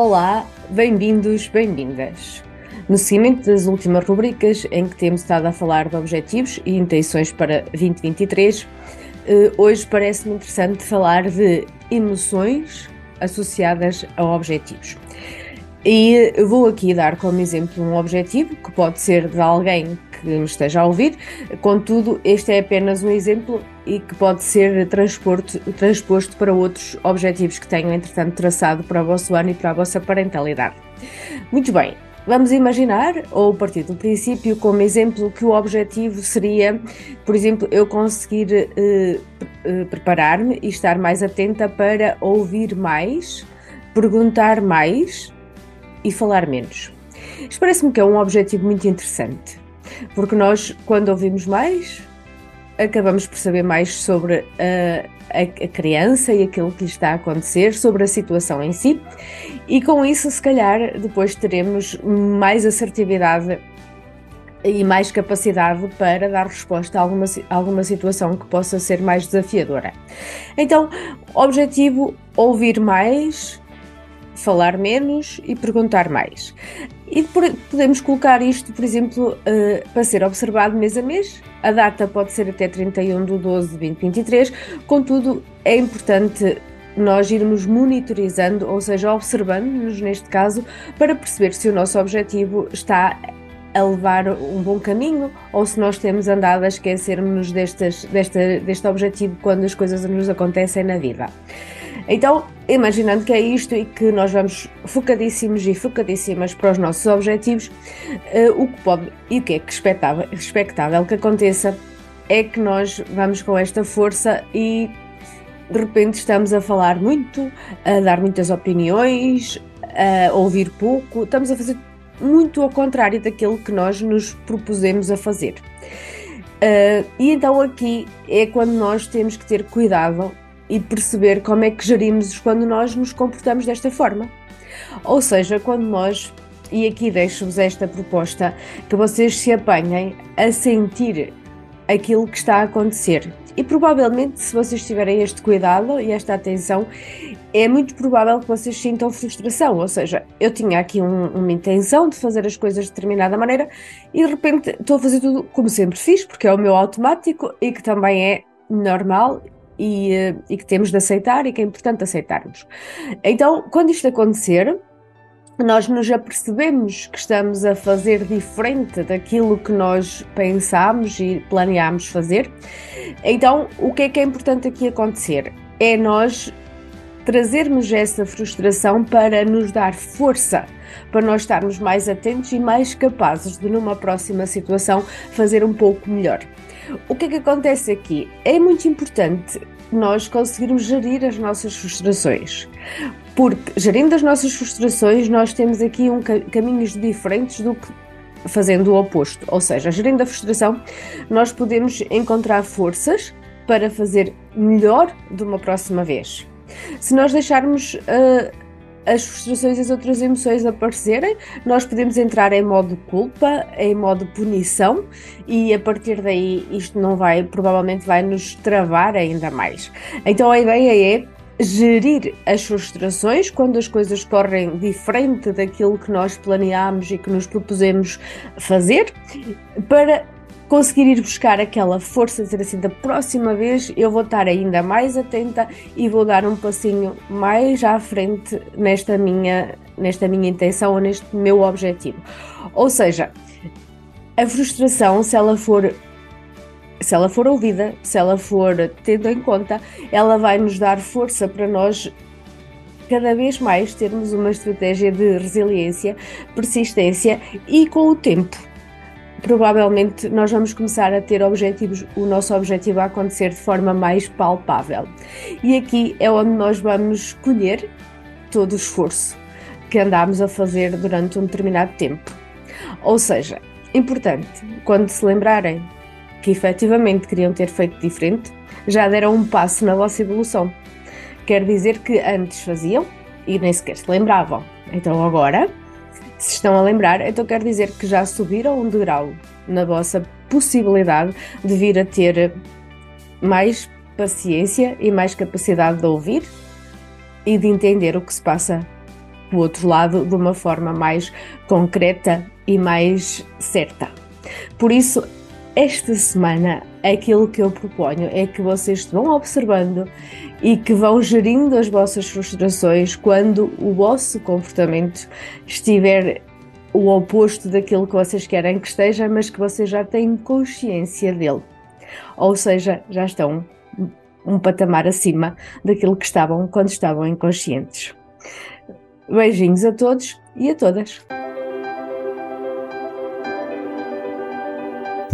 Olá, bem-vindos, bem-vindas. No seguimento das últimas rubricas em que temos estado a falar de objetivos e intenções para 2023, eh, hoje parece-me interessante falar de emoções associadas a objetivos. E vou aqui dar como exemplo um objetivo que pode ser de alguém que me esteja a ouvir, contudo, este é apenas um exemplo e que pode ser transposto para outros objetivos que tenham, entretanto, traçado para o vosso ano e para a vossa parentalidade. Muito bem, Vamos imaginar, ou partir do princípio, como exemplo, que o objetivo seria, por exemplo, eu conseguir eh, eh, preparar-me e estar mais atenta para ouvir mais, perguntar mais e falar menos. Isto parece-me que é um objetivo muito interessante, porque nós, quando ouvimos mais, acabamos por saber mais sobre a, a, a, criança e aquilo que lhe está a acontecer, sobre a situação em si, e com isso, se calhar, depois teremos mais assertividade e mais capacidade para dar resposta a alguma, a alguma situação que possa ser mais desafiadora. Então, objetivo: ouvir mais, falar menos e perguntar mais. E podemos colocar isto, por exemplo, uh, para ser observado mês a mês. A data pode ser até 31 de 12 de 2023, contudo, é importante nós irmos monitorizando, ou seja, observando-nos neste caso, para perceber se o nosso objetivo está a levar um bom caminho ou se nós temos andado a esquecermos destes, deste, deste objetivo quando as coisas nos acontecem na vida. Então, imaginando que é isto e que nós vamos focadíssimos e focadíssimas para os nossos objetivos, uh, o que pode e o que é que expectável, expectável que aconteça é que nós vamos com esta força e de repente estamos a falar muito, a dar muitas opiniões, a ouvir pouco, estamos a fazer muito ao contrário daquilo que nós nos propusemos a fazer. Uh, e então aqui é quando nós temos que ter cuidado e perceber como é que gerimos quando nós nos comportamos desta forma. Ou seja, quando nós, e aqui deixo-vos esta proposta, que vocês se apanhem a sentir aquilo que está a acontecer. E provavelmente, se vocês tiverem este cuidado e esta atenção, é muito provável que vocês sintam frustração. Ou seja, eu tinha aqui um, uma intenção de fazer as coisas de determinada maneira e de repente estou a fazer tudo como sempre fiz, porque é o meu automático e que também é normal e, eh, e que temos de aceitar e que é importante aceitarmos. Então, quando isto acontecer, nós nos apercebemos que estamos a fazer diferente daquilo que nós pensámos e planeámos fazer. Então, o que é que é importante aqui acontecer? É nós trazermos essa frustração para nos dar força, para nós estarmos mais atentos e mais capazes de, numa próxima situação, fazer um pouco melhor. O que é que acontece aqui? É muito importante nós conseguirmos gerir as nossas frustrações. Porque gerindo as nossas frustrações, nós temos aqui um caminhos diferentes do que fazendo o oposto. Ou seja, gerindo a frustração, nós podemos encontrar forças para fazer melhor de uma próxima vez. Se nós deixarmos uh, as frustrações e as outras emoções aparecerem, nós podemos entrar em modo culpa, em modo punição e a partir daí isto não vai, provavelmente vai nos travar ainda mais. Então a ideia é gerir as frustrações quando as coisas correm diferente daquilo que nós planeámos e que nos propusemos fazer, para conseguir ir buscar aquela força, dizer assim, da próxima vez eu vou estar ainda mais atenta e vou dar um passinho mais à frente nesta minha, nesta minha intenção ou neste meu objetivo. Ou seja, a frustração, se ela for se ela for ouvida, se ela for tendo em conta, ela vai nos dar força para nós cada vez mais termos uma estratégia de resiliência, persistência e com o tempo provavelmente nós vamos começar a ter objetivos, o nosso objetivo a acontecer de forma mais palpável. E aqui é onde nós vamos colher todo o esforço que andámos a fazer durante um determinado tempo. Ou seja, importante, quando se lembrarem que efetivamente queriam ter feito diferente, já deram um passo na vossa evolução. Quer dizer que antes faziam e nem sequer se lembravam. Então agora, se estão a lembrar, então quer dizer que já subiram um degrau na vossa possibilidade de vir a ter mais paciência e mais capacidade de ouvir e de entender o que se passa do outro lado de uma forma mais concreta e mais certa. Por isso, esta semana, aquilo que eu proponho é que vocês vão observando e que vão gerindo as vossas frustrações quando o vosso comportamento estiver o oposto daquilo que vocês querem que esteja, mas que vocês já têm consciência dele. Ou seja, já estão um patamar acima daquilo que estavam quando estavam inconscientes. Beijinhos a todos e a todas.